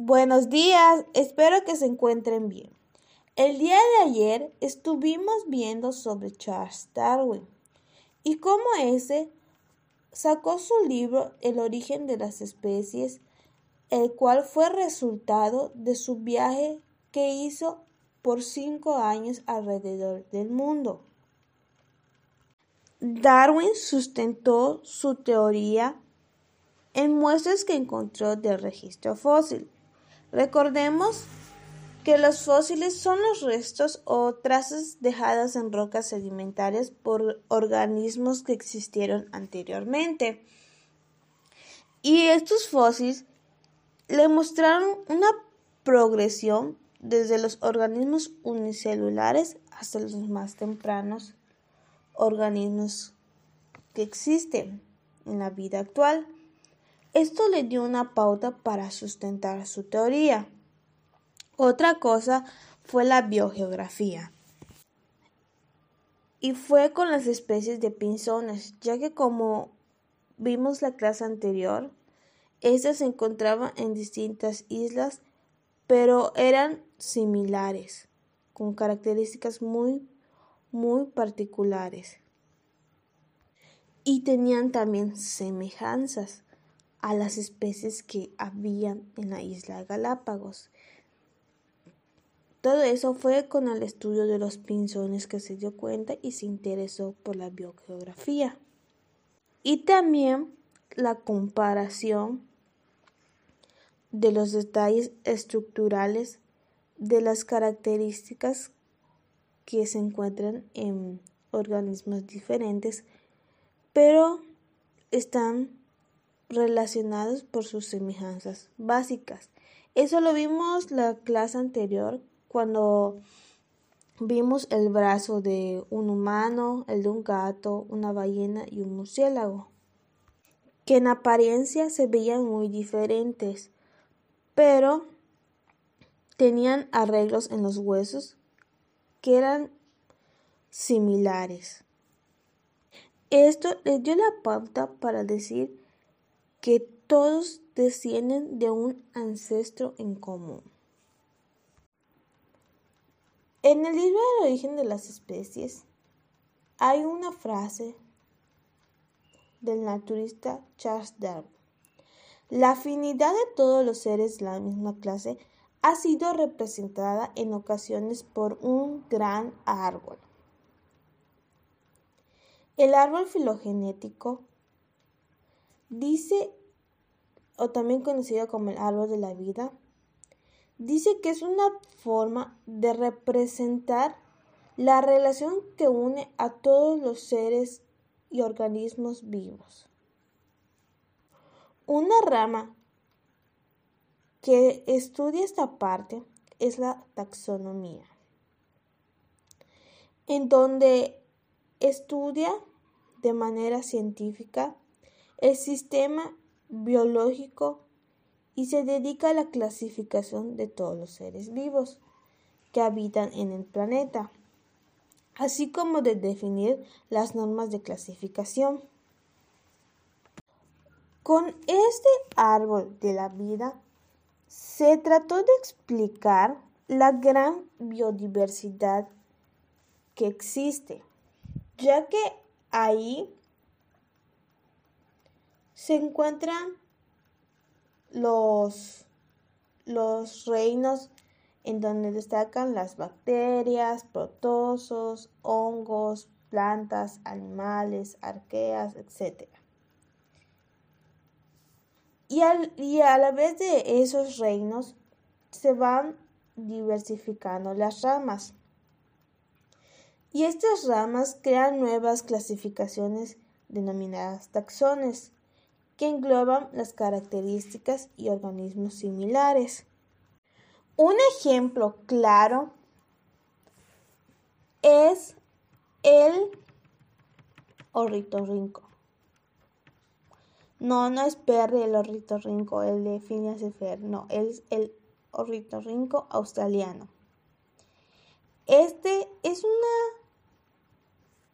Buenos días, espero que se encuentren bien. El día de ayer estuvimos viendo sobre Charles Darwin y cómo ese sacó su libro El origen de las especies, el cual fue resultado de su viaje que hizo por cinco años alrededor del mundo. Darwin sustentó su teoría en muestras que encontró del registro fósil. Recordemos que los fósiles son los restos o trazas dejadas en rocas sedimentarias por organismos que existieron anteriormente. Y estos fósiles le mostraron una progresión desde los organismos unicelulares hasta los más tempranos organismos que existen en la vida actual. Esto le dio una pauta para sustentar su teoría. Otra cosa fue la biogeografía. Y fue con las especies de pinzones, ya que como vimos la clase anterior, estas se encontraban en distintas islas, pero eran similares, con características muy, muy particulares. Y tenían también semejanzas a las especies que habían en la isla Galápagos. Todo eso fue con el estudio de los pinzones que se dio cuenta y se interesó por la biogeografía. Y también la comparación de los detalles estructurales de las características que se encuentran en organismos diferentes, pero están relacionados por sus semejanzas básicas. Eso lo vimos la clase anterior cuando vimos el brazo de un humano, el de un gato, una ballena y un murciélago, que en apariencia se veían muy diferentes, pero tenían arreglos en los huesos que eran similares. Esto les dio la pauta para decir que todos descienden de un ancestro en común. En el libro del origen de las especies hay una frase del naturista Charles Darwin. La afinidad de todos los seres de la misma clase ha sido representada en ocasiones por un gran árbol. El árbol filogenético dice, o también conocido como el árbol de la vida, dice que es una forma de representar la relación que une a todos los seres y organismos vivos. Una rama que estudia esta parte es la taxonomía, en donde estudia de manera científica el sistema biológico y se dedica a la clasificación de todos los seres vivos que habitan en el planeta, así como de definir las normas de clasificación. Con este árbol de la vida se trató de explicar la gran biodiversidad que existe, ya que ahí se encuentran los, los reinos en donde destacan las bacterias, protozoos, hongos, plantas, animales, arqueas, etc. Y, y a la vez de esos reinos se van diversificando las ramas. Y estas ramas crean nuevas clasificaciones denominadas taxones, que engloban las características y organismos similares. Un ejemplo claro es el ornitorrinco. No, no es Perry el ornitorrinco, el de Phineas y Fer, no, es el ornitorrinco australiano. Este es una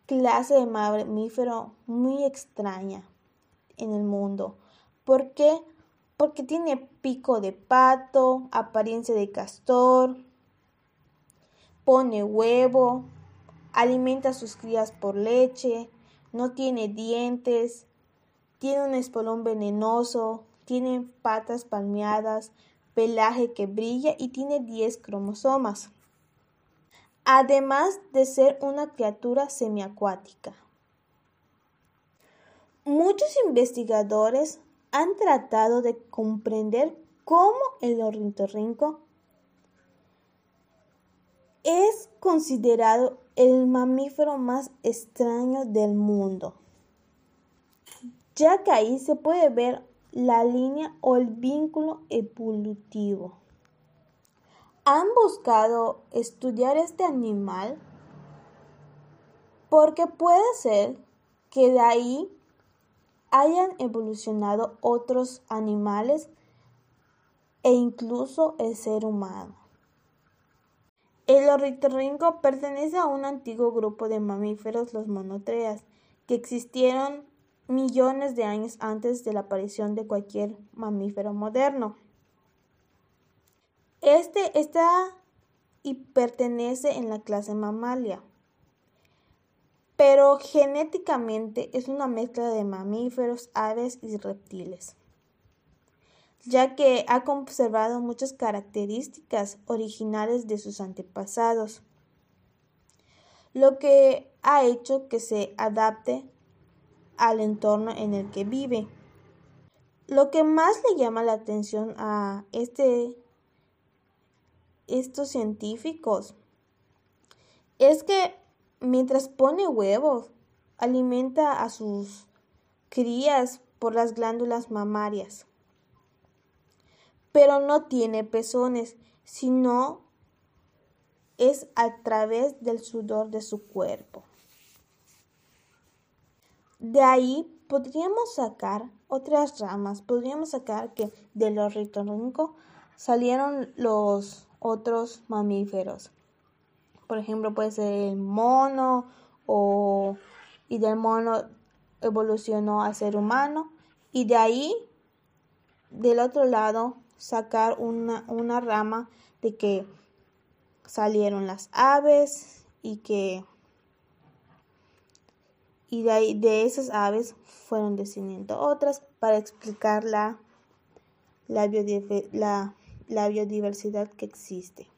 clase de mamífero muy extraña en el mundo. ¿Por qué? porque tiene pico de pato, apariencia de castor, pone huevo, alimenta a sus crías por leche, no tiene dientes, tiene un espolón venenoso, tiene patas palmeadas, pelaje que brilla y tiene 10 cromosomas. Además de ser una criatura semiacuática. Muchos investigadores han tratado de comprender cómo el ornitorrinco es considerado el mamífero más extraño del mundo, ya que ahí se puede ver la línea o el vínculo evolutivo. Han buscado estudiar este animal porque puede ser que de ahí hayan evolucionado otros animales e incluso el ser humano. El ornitorrinco pertenece a un antiguo grupo de mamíferos, los monotreas, que existieron millones de años antes de la aparición de cualquier mamífero moderno. Este está y pertenece en la clase mamalia, pero genéticamente es una mezcla de mamíferos, aves y reptiles ya que ha conservado muchas características originales de sus antepasados, lo que ha hecho que se adapte al entorno en el que vive. Lo que más le llama la atención a este, estos científicos es que mientras pone huevos, alimenta a sus crías por las glándulas mamarias pero no tiene pezones, sino es a través del sudor de su cuerpo. De ahí podríamos sacar otras ramas, podríamos sacar que del ornitorrinco salieron los otros mamíferos. Por ejemplo, puede ser el mono o y del mono evolucionó a ser humano y de ahí del otro lado sacar una, una rama de que salieron las aves y que y de, ahí, de esas aves fueron descendiendo otras para explicar la, la, la biodiversidad que existe.